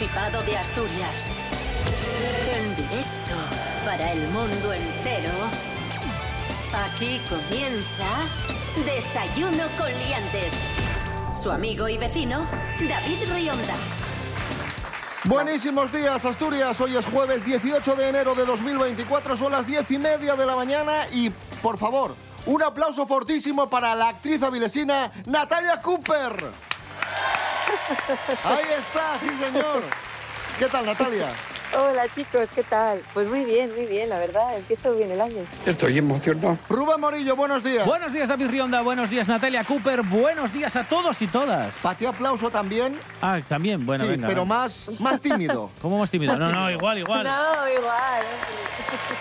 De Asturias. En directo para el mundo entero. Aquí comienza Desayuno con Liantes. Su amigo y vecino, David Rionda. Buenísimos días, Asturias. Hoy es jueves 18 de enero de 2024, son las 10 y media de la mañana y, por favor, un aplauso fortísimo para la actriz avilesina Natalia Cooper. Ahí está, sí señor. ¿Qué tal, Natalia? Hola chicos, ¿qué tal? Pues muy bien, muy bien, la verdad, empiezo bien el año. Estoy emocionado. Rubén Morillo, buenos días. Buenos días, David Rionda. Buenos días, Natalia Cooper. Buenos días a todos y todas. Para ti aplauso también. Ah, también, bueno, sí, venga. pero venga. más, más tímido. ¿Cómo más tímido? No, no, igual, igual. No, igual.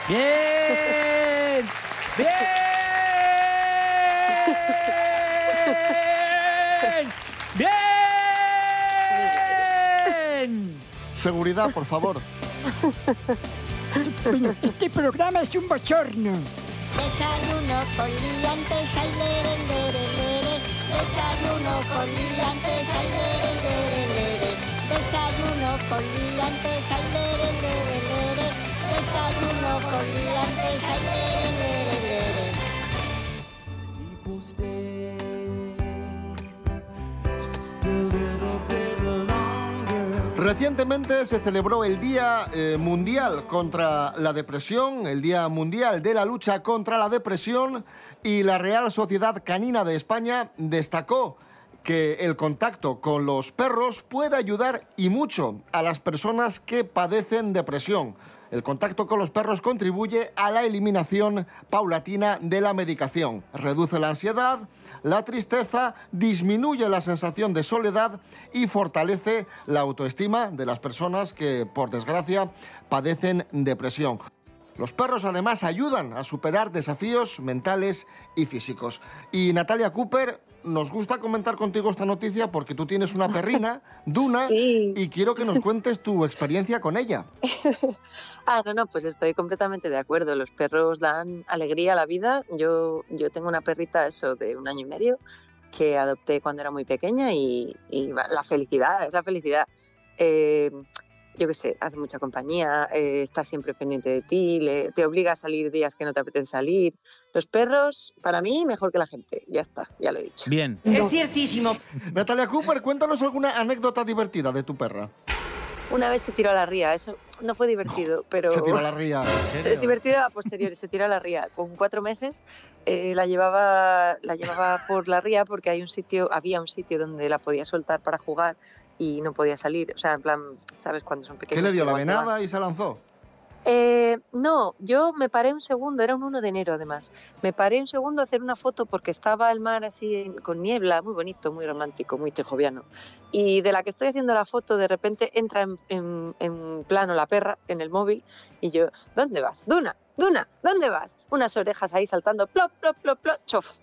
¡Bien! ¡Bien! ¡Bien! Seguridad, por favor. Este programa es un bochorno. Desayuno con liantes, ay, lere, lere, lere. Desayuno con liantes, ay, lere, lere, lere. Desayuno con liantes, ay, lere, lere, lere. Desayuno con liantes, ay, lere, lere, Recientemente se celebró el Día eh, Mundial contra la Depresión, el Día Mundial de la Lucha contra la Depresión y la Real Sociedad Canina de España destacó que el contacto con los perros puede ayudar y mucho a las personas que padecen depresión. El contacto con los perros contribuye a la eliminación paulatina de la medicación, reduce la ansiedad, la tristeza, disminuye la sensación de soledad y fortalece la autoestima de las personas que, por desgracia, padecen depresión. Los perros además ayudan a superar desafíos mentales y físicos. Y Natalia Cooper, nos gusta comentar contigo esta noticia porque tú tienes una perrina, Duna, Sí. y quiero que nos cuentes tu experiencia con ella. Ah, no, no, pues estoy completamente de acuerdo. Los perros dan alegría a la vida. Yo, yo tengo una perrita, eso, de un año y medio, que adopté cuando era muy pequeña y, la felicidad, es la felicidad. Eh, yo qué sé, hace mucha compañía, eh, está siempre pendiente de ti, le- te obliga a salir días que no te apetece salir. Los perros, para mí, mejor que la gente. Ya está, ya lo he dicho. Bien. Es ciertísimo. Natalia Cooper, cuéntanos alguna anécdota divertida de tu perra. Una vez se tiró a la ría, eso no fue divertido, pero... Se tiró a la ría. Es divertido a posteriori, se tiró a la ría. Con cuatro meses eh, la, llevaba, la llevaba por la ría porque hay un sitio, había un sitio donde la podía soltar para jugar y no podía salir. O sea, en plan, ¿sabes? Cuando son pequeños. ¿Qué le dio la venada y se lanzó? Eh, no, yo me paré un segundo, era un 1 de enero además. Me paré un segundo a hacer una foto porque estaba el mar así con niebla, muy bonito, muy romántico, muy tejoviano. Y de la que estoy haciendo la foto, de repente entra en, en- en plano la perra en el móvil y yo, ¿dónde vas? Duna, Duna, ¿dónde vas? Unas orejas ahí saltando, plop, plop, plop, plop, chof.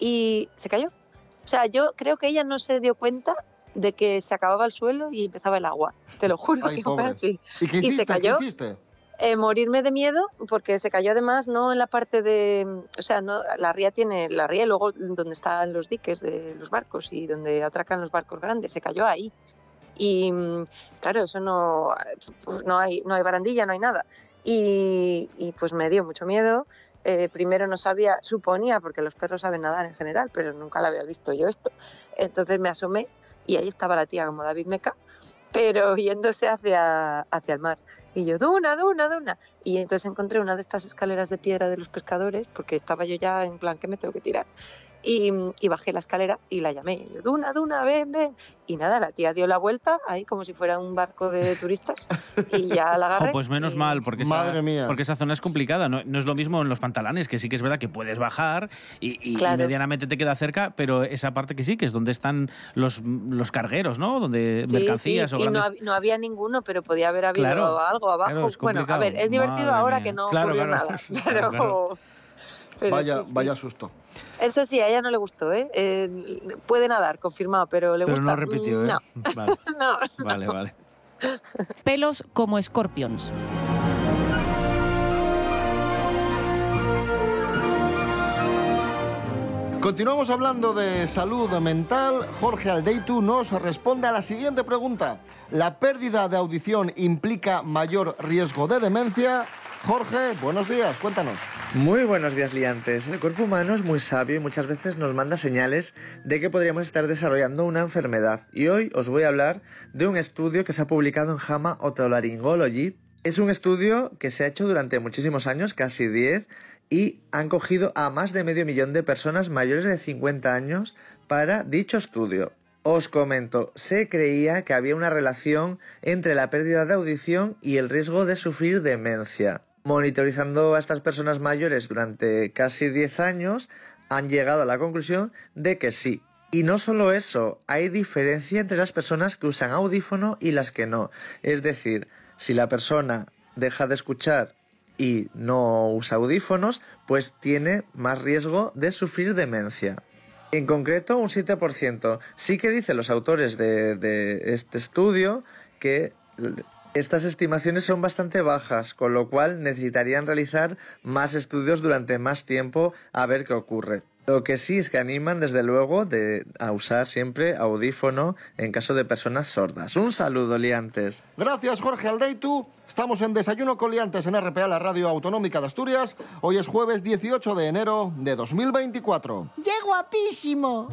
Y se cayó. O sea, yo creo que ella no se dio cuenta de que se acababa el suelo y empezaba el agua. Te lo juro Ay, que fue pobre. así. ¿Y qué ¿Y se hiciste? ¿Qué cayó? hiciste? Eh, morirme de miedo porque se cayó además no en la parte de o sea no la ría tiene la ría y luego donde están los diques de los barcos y donde atracan los barcos grandes se cayó ahí y mm, claro eso no pues no hay no hay barandilla no hay nada y, y, pues me dio mucho miedo Eh, primero no sabía suponía porque los perros saben nadar en general pero nunca la había visto yo esto entonces me asomé y ahí estaba la tía como David Meca pero yéndose hacia, hacia el mar. Y yo, Duna, Duna, Duna. Y entonces encontré una de estas escaleras de piedra de los pescadores, porque estaba yo ya en plan que me tengo que tirar. Y, y bajé la escalera y la llamé. Y yo, Duna, Duna, ven, ven. Y nada, la tía dio la vuelta ahí como si fuera un barco de turistas y ya la agarré. pues menos y- mal, porque esa, Madre mía. porque esa zona es complicada. No, no es lo mismo en los pantalanes, que sí que es verdad que puedes bajar y, y- y Claro. medianamente te queda cerca, pero esa parte que sí, que es donde están los, los cargueros, ¿no? Donde Sí, mercancías sí, o y no, grandes... hab- no había ninguno, pero podía haber habido Claro, algo abajo. claro, es bueno, a ver, es divertido Madre ahora mía. que no Claro, ocurrió claro. nada. Claro, Pero, claro. Pero vaya, sí, sí. vaya susto. Eso sí, a ella no le gustó, ¿eh? Eh, puede nadar, confirmado, pero le Pero gusta. no repitió, ¿eh? No, Vale, no. vale, vale. Pelos como escorpions. Continuamos hablando de salud mental. Jorge Aldeitu nos responde a la siguiente pregunta. ¿La pérdida de audición implica mayor riesgo de demencia? Jorge, buenos días, cuéntanos. Muy buenos días, liantes. El cuerpo humano es muy sabio y muchas veces nos manda señales de que podríamos estar desarrollando una enfermedad. Y hoy os voy a hablar de un estudio que se ha publicado en JAMA Otolaryngology. Es un estudio que se ha hecho durante muchísimos años, casi 10, y han cogido a más de medio millón de personas mayores de 50 años para dicho estudio. Os comento, se creía que había una relación entre la pérdida de audición y el riesgo de sufrir demencia. Monitorizando a estas personas mayores durante casi 10 años, han llegado a la conclusión de que sí. Y no solo eso, hay diferencia entre las personas que usan audífono y las que no. Es decir, si la persona deja de escuchar y no usa audífonos, pues tiene más riesgo de sufrir demencia. En concreto, un 7%. Sí que dicen los autores de, de este estudio que estas estimaciones son bastante bajas, con lo cual necesitarían realizar más estudios durante más tiempo a ver qué ocurre. Lo que sí es que animan, desde luego, de, a usar siempre audífono en caso de personas sordas. Un saludo, liantes. Gracias, Jorge Aldeitu. Estamos en Desayuno con Liantes en RPA, la radio autonómica de Asturias. Hoy es jueves 18 de enero de 2024. ¡Qué guapísimo!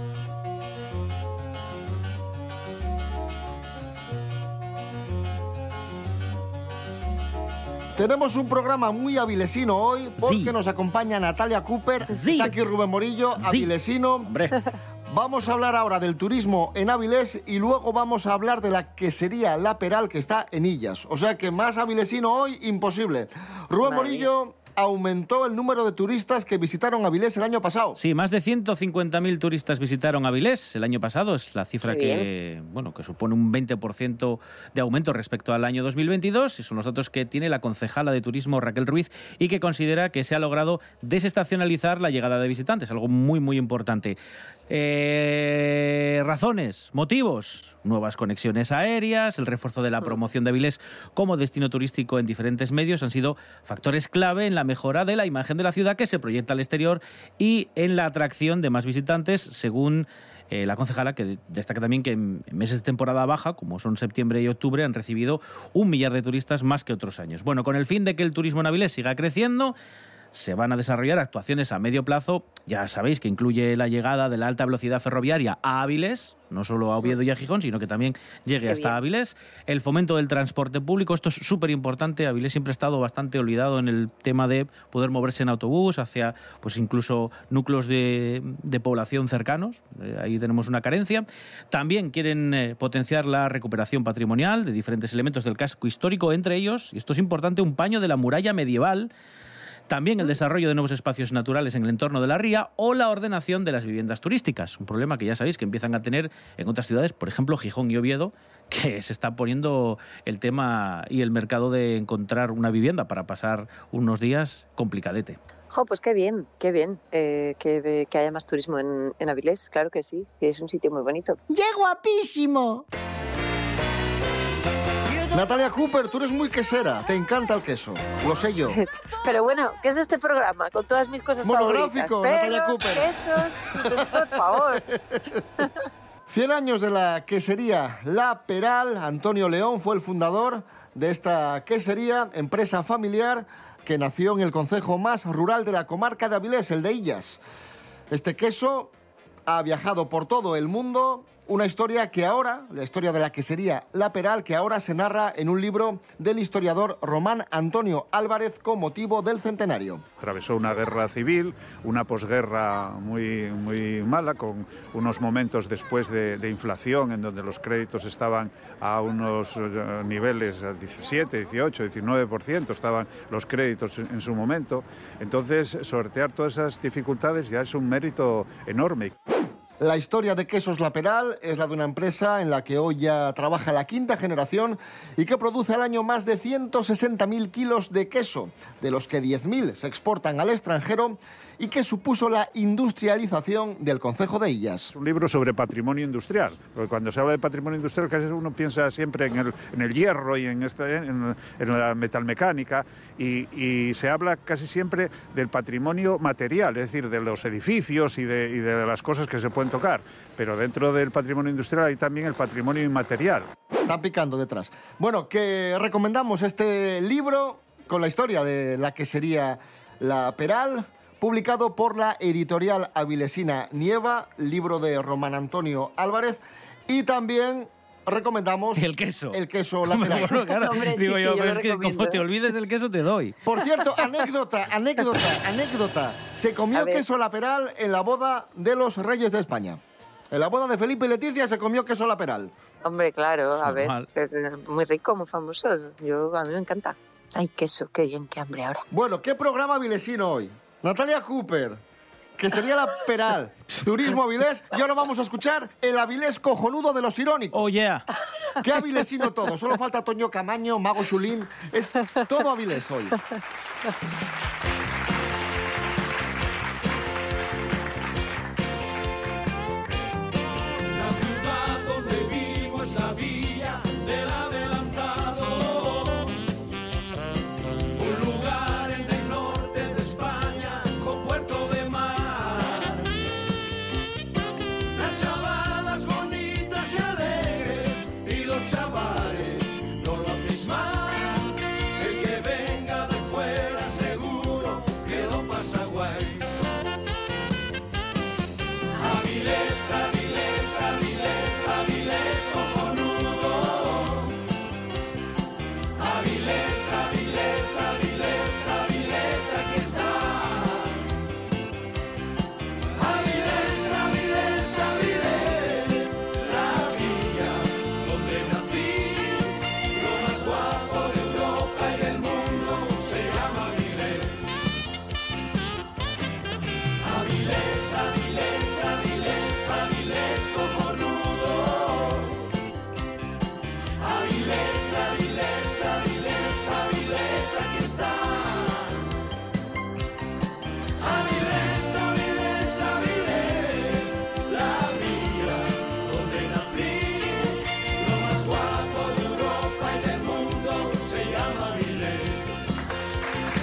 Tenemos un programa muy avilesino hoy porque Sí. nos acompaña Natalia Cooper, Sí. está aquí Rubén Morillo, avilesino. Hombre, Vamos a hablar ahora del turismo en Avilés y luego vamos a hablar de la que sería la Peral que está en Illas. O sea que más avilesino hoy, imposible. Rubén Morillo aumentó el número de turistas que visitaron Avilés el año pasado. sí, más de 150.000 turistas visitaron Avilés el año pasado. Es la cifra que, bueno, que supone un 20% de aumento respecto al año 2022. Y son los datos que tiene la concejala de turismo Raquel Ruiz y que considera que se ha logrado desestacionalizar la llegada de visitantes, algo muy, muy importante. Eh, razones, motivos, nuevas conexiones aéreas, el refuerzo de la promoción de Avilés como destino turístico en diferentes medios han sido factores clave en la mejora de la imagen de la ciudad que se proyecta al exterior y en la atracción de más visitantes, según eh, la concejala, que destaca también que en en meses de temporada baja, como son septiembre y octubre, han recibido un millar de turistas más que otros años. Bueno, con el fin de que el turismo en Avilés siga creciendo, se van a desarrollar actuaciones a medio plazo, ya sabéis que incluye la llegada de la alta velocidad ferroviaria a Áviles, no solo a Oviedo y a Gijón, sino que también llegue Qué hasta bien. Áviles, el fomento del transporte público, esto es súper importante, Áviles siempre ha estado bastante olvidado en el tema de poder moverse en autobús hacia pues incluso núcleos de, de población cercanos, Eh, ahí tenemos una carencia. También quieren eh, potenciar la recuperación patrimonial de diferentes elementos del casco histórico, entre ellos, y esto es importante, un paño de la muralla medieval, también el desarrollo de nuevos espacios naturales en el entorno de la ría o la ordenación de las viviendas turísticas. Un problema que ya sabéis que empiezan a tener en otras ciudades, por ejemplo Gijón y Oviedo, que se está poniendo el tema y el mercado de encontrar una vivienda para pasar unos días complicadete. Jo, pues qué bien, qué bien eh, que, que haya más turismo en, en Avilés, claro que sí, sí, es un sitio muy bonito. ¡Qué guapísimo! Natalia Cooper, tú eres muy quesera, te encanta el queso, lo sé yo. Pero bueno, ¿qué es este programa? Con todas mis cosas Monográfico, favoritas. Natalia Pelos, Cooper. quesos, por favor. 100 años de la quesería La Peral, Antonio León fue el fundador de esta quesería, empresa familiar que nació en el concejo más rural de la comarca de Avilés, el de Illas. Este queso ha viajado por todo el mundo, una historia que ahora, la historia de la quesería La Peral, que ahora se narra en un libro del historiador Román Antonio Álvarez con motivo del centenario. Atravesó una guerra civil, una posguerra muy, muy mala, con unos momentos después de, de inflación en donde los créditos estaban a unos eh, niveles a 17, 18, 19%, estaban los créditos en su momento. Entonces, sortear todas esas dificultades ya es un mérito enorme. La historia de Quesos La Peral es la de una empresa en la que hoy ya trabaja la quinta generación y que produce al año más de 160.000 kilos de queso, de los que 10.000 se exportan al extranjero y que supuso la industrialización del Concejo de Illas. Un libro sobre patrimonio industrial, porque cuando se habla de patrimonio industrial casi uno piensa siempre en el, en el hierro y en, este, en, en la metalmecánica y, y, se habla casi siempre del patrimonio material, es decir, de los edificios y de, y de las cosas que se pueden tocar. Pero dentro del patrimonio industrial hay también el patrimonio inmaterial. Está picando detrás. Bueno, que recomendamos este libro con la historia de la que sería la Peral, publicado por la editorial avilesina Nieva, libro de Román Antonio Álvarez, y también recomendamos el queso. El queso la Peral. Bueno, claro, Hombre, sí, digo sí, yo, yo pero lo es que como te olvides del queso te doy. Por cierto, anécdota, anécdota, anécdota. Se comió ver. queso la Peral en la boda de los reyes de España. En la boda de Felipe y Leticia se comió queso la Peral. Hombre, claro, a ver, Normal. es eh, muy rico, muy famoso. Yo, a mí me encanta. Ay, queso, qué bien, qué hambre ahora. Bueno, ¿qué programa avilesino hoy? Natalia Cooper, que sería la Peral, Turismo Avilés, y ahora vamos a escuchar el Avilés cojonudo de los irónicos. Oh, yeah. Qué avilesino todo, solo falta Toño Camaño, Mago Chulín, es todo Avilés hoy.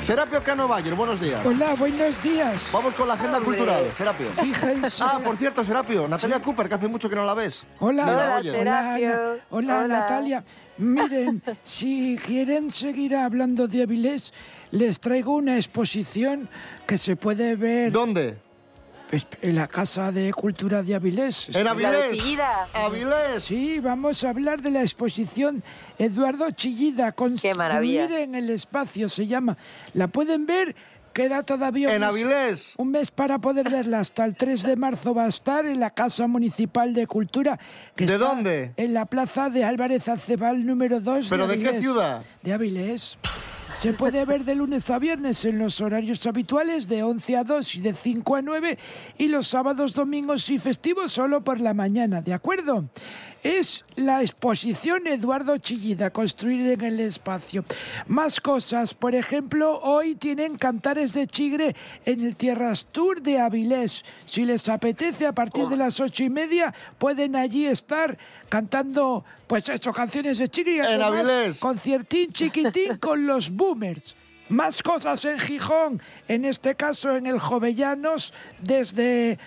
Serapio Cano Bayer, buenos días. Hola, buenos días. Vamos con la agenda Hombre. cultural, Serapio. Fíjense. Ah, por cierto, Serapio, Natalia Cooper, que hace mucho que no la ves. Hola. Serapio. Hola, Hola. Natalia. Miren, si quieren seguir hablando de Avilés, les traigo una exposición que se puede ver ¿Dónde? Pues, en la Casa de Cultura de Avilés. En La de Avilés. Chillida. Avilés. Sí, vamos a hablar de la exposición Eduardo Chillida, Construir maravilla. en el espacio se llama. La pueden ver, queda todavía un En mes- Avilés. Un mes para poder verla. Hasta el 3 de marzo va a estar en la Casa Municipal de Cultura. Que ¿De está dónde? En la plaza de Álvarez Acebal número 2. ¿Pero de qué Avilés. ciudad? De Avilés. Se puede ver de lunes a viernes en los horarios habituales de 11 a 2 y de 5 a 9 y los sábados, domingos y festivos solo por la mañana, ¿de acuerdo? Es la exposición Eduardo Chillida, Construir en el Espacio. Más cosas, por ejemplo, hoy tienen Cantares de Chigre en el Tierras Tour de Avilés. Si les apetece, a partir de las ocho y media pueden allí estar cantando, pues eso, canciones de Chigre y En además Avilés. conciertín chiquitín con los boomers. Más cosas en Gijón, en este caso en el Jovellanos, desde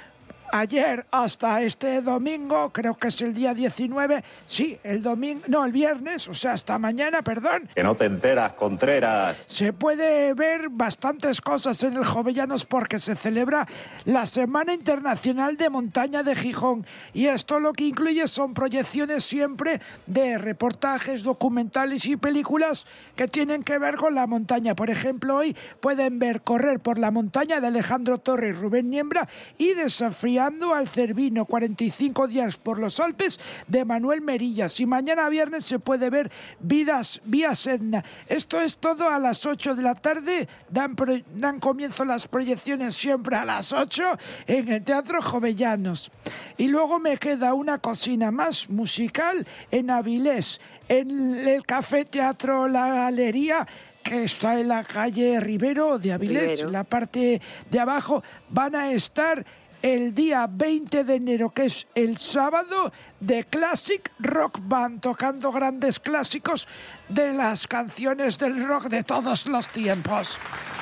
ayer hasta este domingo, creo que es el día 19, sí, el domingo, no, el viernes, o sea, hasta mañana, perdón, Que no te enteras, Contreras. se puede ver bastantes cosas en el Jovellanos porque se celebra la Semana Internacional de Montaña de Gijón. Y esto lo que incluye son proyecciones siempre de reportajes, documentales y películas que tienen que ver con la montaña. Por ejemplo, hoy pueden ver Correr por la montaña de Alejandro Torres y Rubén Niembra y Desafiar Paseando al Cervino, 45 días por los Alpes de Manuel Merillas. Y mañana viernes se puede ver Vidas Vía Sedna. Esto es todo a las 8 de la tarde. Dan, pro- dan comienzo las proyecciones siempre a las 8 en el Teatro Jovellanos. Y luego me queda una cocina más musical en Avilés, en el Café Teatro La Galería que está en la calle Rivero de Avilés, Rivero. en la parte de abajo, van a estar el día 20 de enero, que es el sábado, de Classic Rock Band, tocando grandes clásicos de las canciones del rock de todos los tiempos.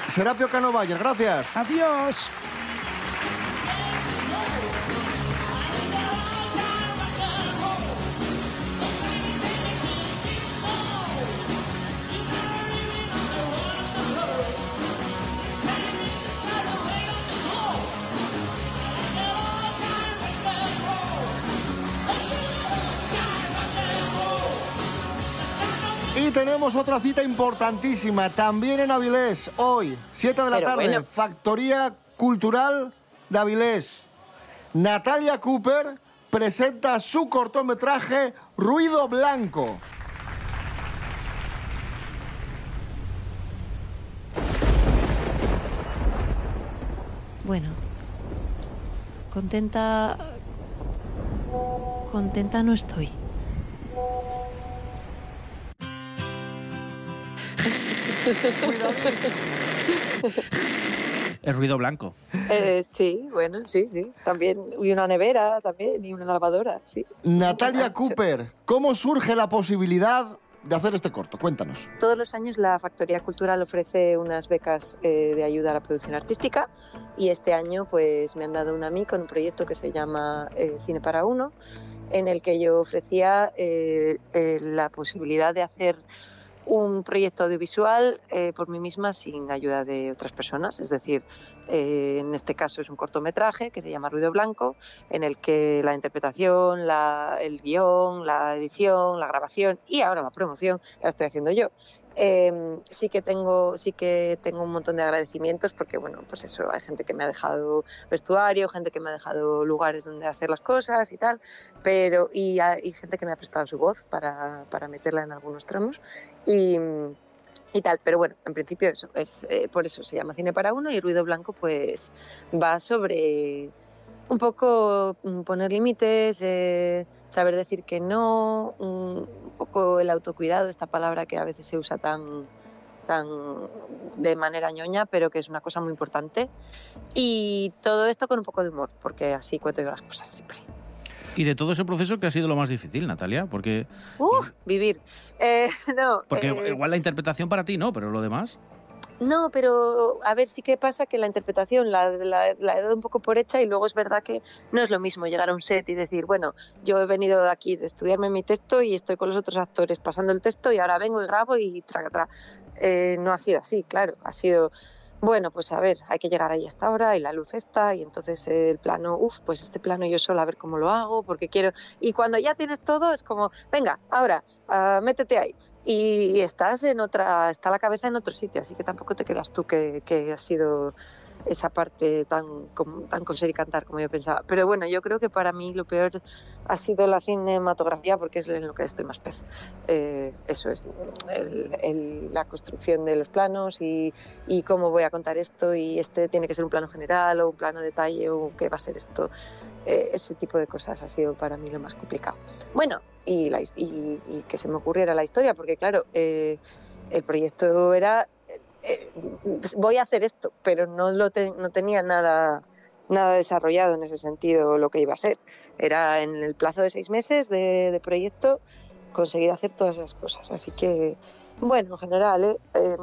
Serapio Cano Valle, gracias. Adiós. Tenemos otra cita importantísima, también en Avilés, hoy, 7 de la Pero tarde, bueno. Factoría Cultural de Avilés. Natalia Cooper presenta su cortometraje Ruido Blanco. Bueno, contenta... Contenta no estoy. El ruido blanco. Eh, sí, bueno, sí, sí. También, y una nevera también, y una lavadora, sí. Natalia Cooper, ¿cómo surge la posibilidad de hacer este corto? Cuéntanos. Todos los años la Factoría Cultural ofrece unas becas eh, de ayuda a la producción artística y este año pues me han dado una a mí con un proyecto que se llama eh, Cine para Uno, en el que yo ofrecía eh, eh, la posibilidad de hacer un proyecto audiovisual eh, por mí misma sin ayuda de otras personas. Es decir, eh, en este caso es un cortometraje que se llama Ruido Blanco, en el que la interpretación, la- el guion, la edición, la grabación y ahora la promoción la estoy haciendo yo. Eh, sí que tengo sí que tengo un montón de agradecimientos porque bueno pues eso hay gente que me ha dejado vestuario gente que me ha dejado lugares donde hacer las cosas y tal pero y, y gente que me ha prestado su voz para, para meterla en algunos tramos y, y tal. Pero bueno, en principio eso, es eh, por eso se llama Cine para Uno y Ruido Blanco pues va sobre un poco mm, poner límites, eh, saber decir que no, un poco el autocuidado, esta palabra que a veces se usa tan tan de manera ñoña, pero que es una cosa muy importante. Y todo esto con un poco de humor, porque así cuento yo las cosas siempre. Y de todo ese proceso, ¿qué ha sido lo más difícil, Natalia? Porque, Uf, vivir. Eh, no, porque eh, igual la interpretación para ti no, pero lo demás. No, pero a ver, sí que pasa que la interpretación la, la- he dado un poco por hecha y luego es verdad que no es lo mismo llegar a un set y decir, bueno, yo he venido de aquí de estudiarme mi texto y estoy con los otros actores pasando el texto y ahora vengo y grabo y traga, tra. Eh, no ha sido así, claro, ha sido, bueno, pues a ver, hay que llegar ahí hasta ahora y la luz está y entonces el plano, uff, pues este plano yo solo a ver cómo lo hago porque quiero... Y cuando ya tienes todo es como, venga, ahora, ah, métete ahí y estás en otra, está la cabeza en otro sitio, así que tampoco te creas tú que, que ha sido esa parte tan, tan coser y cantar como yo pensaba. Pero bueno, yo creo que para mí lo peor ha sido la cinematografía porque es en lo que estoy más pez. Eh, eso es, el- el- la construcción de los planos y, y cómo voy a contar esto y este tiene que ser un plano general o un plano detalle o qué va a ser esto. Eh, ese tipo de cosas ha sido para mí lo más complicado. Bueno, y, la y, y que se me ocurriera la historia, porque claro, eh, el proyecto era, voy a hacer esto, pero no, lo no tenía nada, nada desarrollado en ese sentido lo que iba a ser. Era en el plazo de seis meses de, de proyecto conseguir hacer todas esas cosas. Así que, bueno, en general, eh, eh,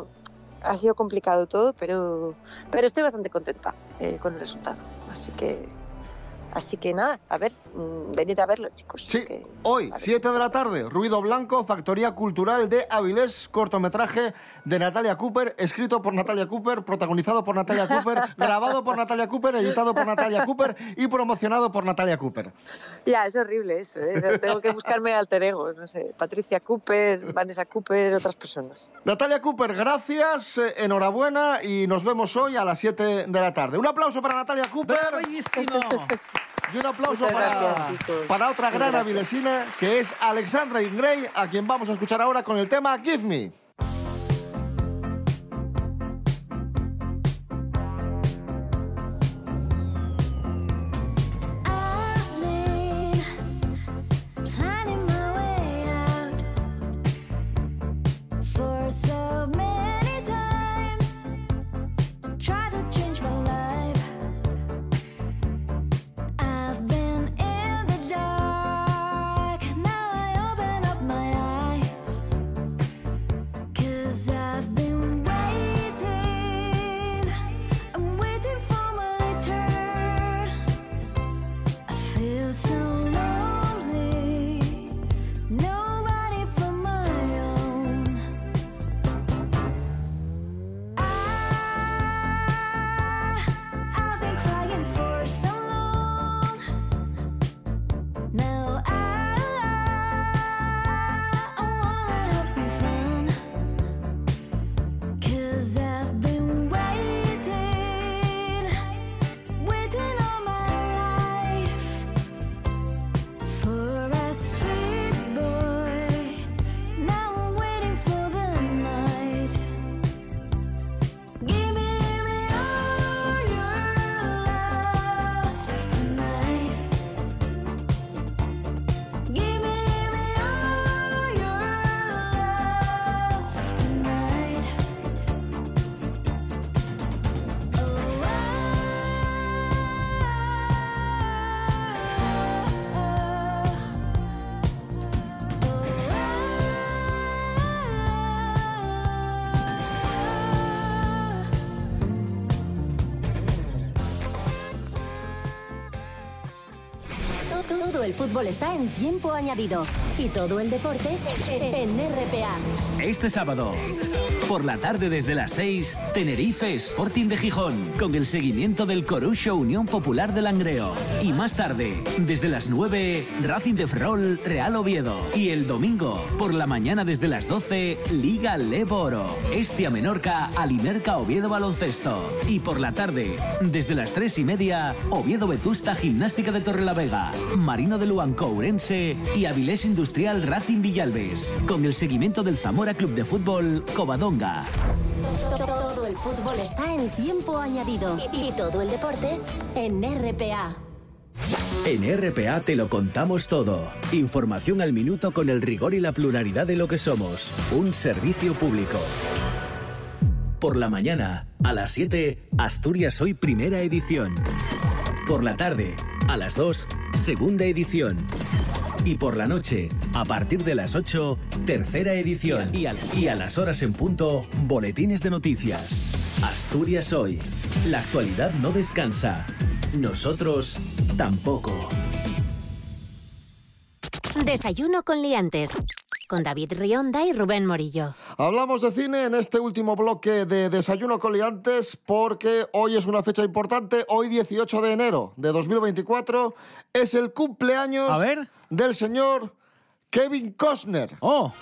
ha sido complicado todo, pero, pero estoy bastante contenta eh, con el resultado. Así que, así que nada, a ver, mm, venid a verlo, chicos. Sí, que- hoy, 7 de la tarde, Ruido Blanco, Factoría Cultural de Avilés, cortometraje de Natalia Cooper, escrito por Natalia Cooper, protagonizado por Natalia Cooper, grabado por Natalia Cooper, editado por Natalia Cooper y promocionado por Natalia Cooper. Ya, es horrible eso. ¿eh? Tengo que buscarme alter ego, no sé, Patricia Cooper, Vanessa Cooper, otras personas. Natalia Cooper, gracias, eh, enhorabuena y nos vemos hoy a las 7 de la tarde. Un aplauso para Natalia Cooper. ¡Bellísimo! Y un aplauso para, gracias, para otra gran avilesina que es Alexandra Ingray, a quien vamos a escuchar ahora con el tema Give Me. So el fútbol está en tiempo añadido. Y todo el deporte en RPA. Este sábado, por la tarde desde las 6, Tenerife Sporting de Gijón, con el seguimiento del Corucho Unión Popular de Langreo. Y más tarde, desde las 9, Racing de Ferrol, Real Oviedo. Y el domingo, por la mañana desde las 12, Liga Leboro. Estia Menorca, Alimerca Oviedo Baloncesto. Y por la tarde, desde las 3 y media, Oviedo Vetusta Gimnástica de Torrelavega, Marino de Luanco Ourense y Avilés Industrial Racing Villalbes, con el seguimiento del Zamora Club de Fútbol Covadonga. Todo el fútbol está en tiempo añadido. Y todo el deporte en RPA. En RPA te lo contamos todo. Información al minuto con el rigor y la pluralidad de lo que somos. Un servicio público. Por la mañana, a las 7, Asturias Hoy Primera Edición. Por la tarde, a las 2, Segunda Edición. Y por la noche, a partir de las 8, Tercera Edición. Y a, y a las horas en punto, Boletines de Noticias. Asturias Hoy. La actualidad no descansa. Nosotros tampoco. Desayuno con liantes. Con David Rionda y Rubén Morillo. Hablamos de cine en este último bloque de Desayuno Coliantes porque hoy es una fecha importante. Hoy, 18 de enero de 2024, es el cumpleaños A ver. del señor Kevin Costner. ¡Oh!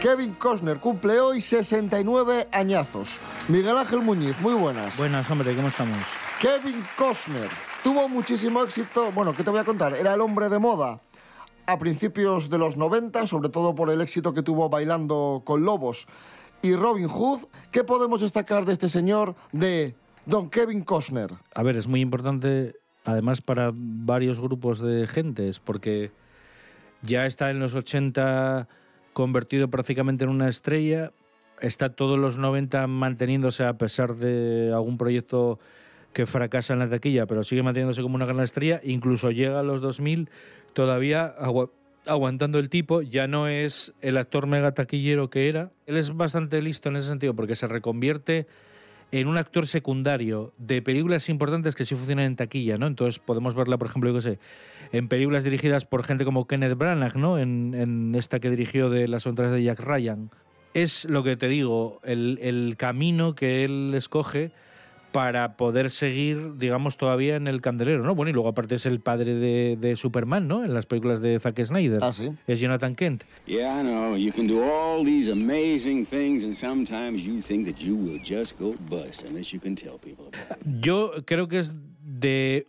Kevin Costner cumple hoy 69 añazos. Miguel Ángel Muñiz, muy buenas. Buenas, hombre, ¿cómo estamos? Kevin Costner tuvo muchísimo éxito. Bueno, ¿qué te voy a contar? Era el hombre de moda a principios de los 90, sobre todo por el éxito que tuvo bailando con Lobos y Robin Hood. ¿Qué podemos destacar de este señor, de Don Kevin Costner? A ver, es muy importante, además, para varios grupos de gentes, porque ya está en los 80 convertido prácticamente en una estrella, está todos los 90 manteniéndose a pesar de algún proyecto que fracasa en la taquilla, pero sigue manteniéndose como una gran estrella, incluso llega a los 2000 todavía agua- aguantando el tipo, ya no es el actor mega taquillero que era. Él es bastante listo en ese sentido porque se reconvierte en un actor secundario de películas importantes que sí funcionan en taquilla, ¿no? Entonces podemos verla, por ejemplo, yo sé, en películas dirigidas por gente como Kenneth Branagh, ¿no? En, esta que dirigió de Las sombras de Jack Ryan. Es lo que te digo, el camino que él escoge para poder seguir, digamos, todavía en el candelero, ¿no? Bueno, y luego aparte es el padre de, de Superman, ¿no? En las películas de Zack Snyder. Ah, sí. Es Jonathan Kent. Yeah, I know. You can do all these amazing things, and sometimes you think that you will just go bust unless you can tell people about it. Yo creo que es de,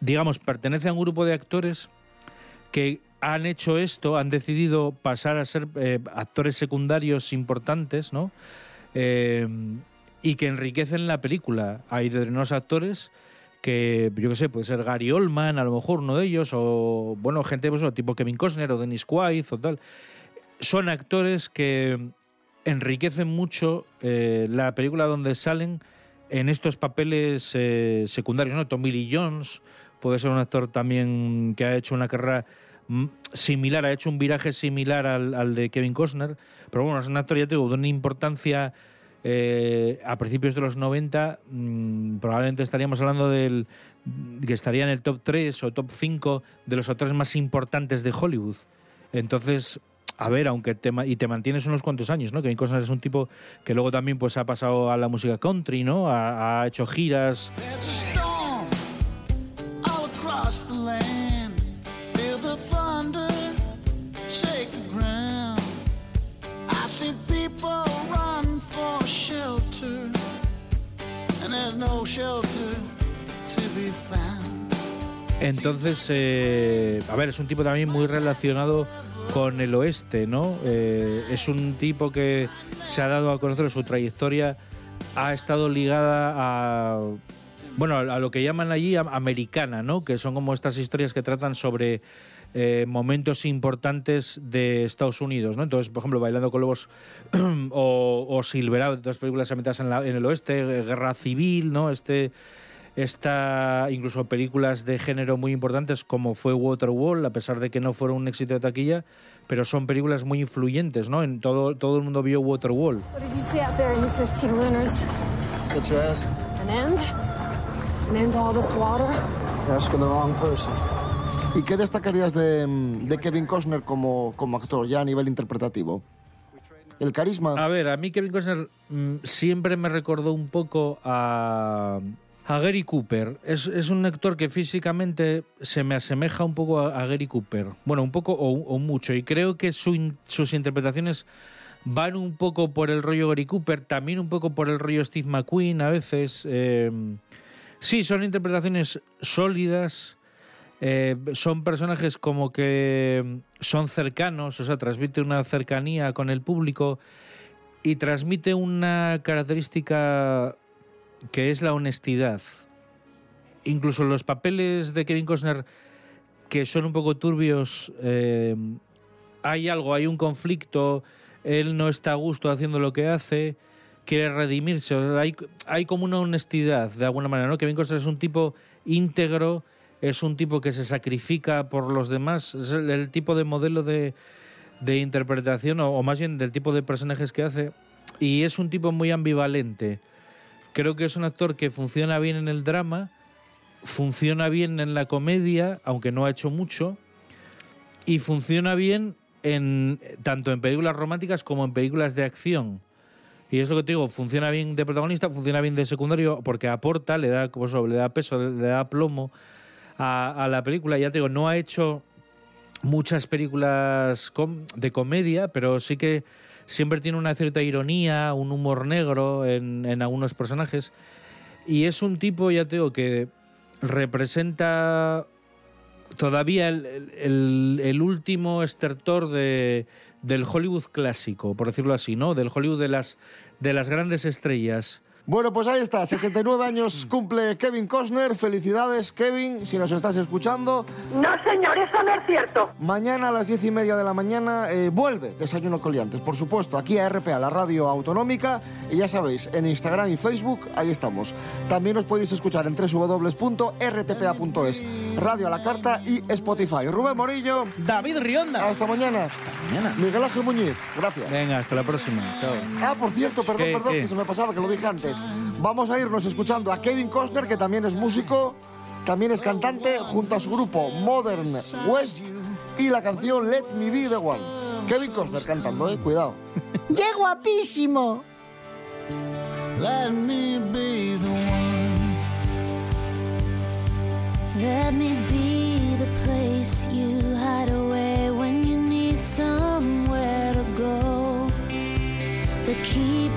digamos, pertenece a un grupo de actores que han hecho esto, han decidido pasar a ser eh, actores secundarios importantes, ¿no? Eh, y que enriquecen la película. Hay determinados actores que, yo qué sé, puede ser Gary Oldman, a lo mejor uno de ellos, o, bueno, gente pues, tipo Kevin Costner o Dennis Quaid o tal. Son actores que enriquecen mucho eh, la película donde salen en estos papeles eh, secundarios, ¿no? Tommy Lee Jones puede ser un actor también que ha hecho una carrera mm, similar, ha hecho un viraje similar al, al de Kevin Costner, pero bueno, es un actor, ya te de una importancia eh, a principios de los 90, mm, probablemente estaríamos hablando del que estaría en el top 3 o top 5 de los actores más importantes de Hollywood. Entonces, a ver, aunque te, y te mantienes unos cuantos años, ¿no? Kevin Costner es un tipo que luego también pues ha pasado a la música country, ¿no? Ha hecho giras. Entonces, eh, a ver, es un tipo también muy relacionado con el oeste, ¿no? Eh, es un tipo que se ha dado a conocer su trayectoria, ha estado ligada a, bueno, a lo que llaman allí am- americana, ¿no? Que son como estas historias que tratan sobre eh, momentos importantes de Estados Unidos, ¿no? Entonces, por ejemplo, Bailando con Lobos o, o Silverado, dos películas ambientadas en, la- en el oeste, Guerra Civil, ¿no? Este esta incluso películas de género muy importantes como fue Waterworld, a pesar de que no fueron un éxito de taquilla, pero son películas muy influyentes, ¿no? En todo todo el mundo vio Waterworld. What did you see out there in the 15 lunars? Such as? An end? An end to all this water? Asking the wrong person. ¿Y qué destacarías de, de Kevin Costner como, como actor, ya a nivel interpretativo? El carisma. A ver, a mí Kevin Costner mm, siempre me recordó un poco a, a Gary Cooper. Es, es un actor que físicamente se me asemeja un poco a, Gary Cooper. Bueno, un poco o, mucho. Y creo que su sus interpretaciones van un poco por el rollo Gary Cooper, también un poco por el rollo Steve McQueen a veces. eh, sí, son interpretaciones sólidas. eh, son personajes como que son cercanos, o sea, transmite una cercanía con el público y transmite una característica que es la honestidad. Incluso los papeles de Kevin Costner que son un poco turbios, eh, hay algo, hay un conflicto, él no está a gusto haciendo lo que hace, quiere redimirse, hay, hay como una honestidad de alguna manera, ¿no? Kevin Costner es un tipo íntegro, es un tipo que se sacrifica por los demás, es el, tipo de modelo de, de interpretación, o más bien del tipo de personajes que hace, y es un tipo muy ambivalente. Creo que es un actor que funciona bien en el drama, funciona bien en la comedia, aunque no ha hecho mucho, y funciona bien en tanto en películas románticas como en películas de acción. Y es lo que te digo, funciona bien de protagonista, funciona bien de secundario, porque aporta, le da, pues, le da peso, le da plomo a, a la película. Ya te digo, no ha hecho muchas películas de comedia, pero sí que siempre tiene una cierta ironía, un humor negro en, algunos personajes. Y es un tipo, ya te digo, que representa todavía el último estertor de, del Hollywood clásico, por decirlo así, ¿no? Del Hollywood de las, de las grandes estrellas. Bueno, pues ahí está, 69 años cumple Kevin Costner. Felicidades, Kevin, si nos estás escuchando. No, señor, eso no es cierto. Mañana a las 10 y media de la mañana eh, vuelve Desayuno Coliantes, por supuesto, aquí a RPA, la radio autonómica. Y ya sabéis, en Instagram y Facebook, ahí estamos. También os podéis escuchar en www.rtpa.es, Radio a la Carta y Spotify. Rubén Morillo. David Rionda. Hasta mañana. Hasta mañana. Miguel Ángel Muñiz, gracias. Venga, hasta la próxima. Chao. Ah, por cierto, perdón, ¿Qué, perdón, qué? que se me pasaba, que lo dije antes. Vamos a irnos escuchando a Kevin Costner, que también es músico, también es cantante, junto a su grupo Modern West y la canción Let Me Be the One. Kevin Costner cantando, eh, cuidado. ¡Qué guapísimo! Let me be the one. Let me be the place you hide away when you need somewhere to go. The key.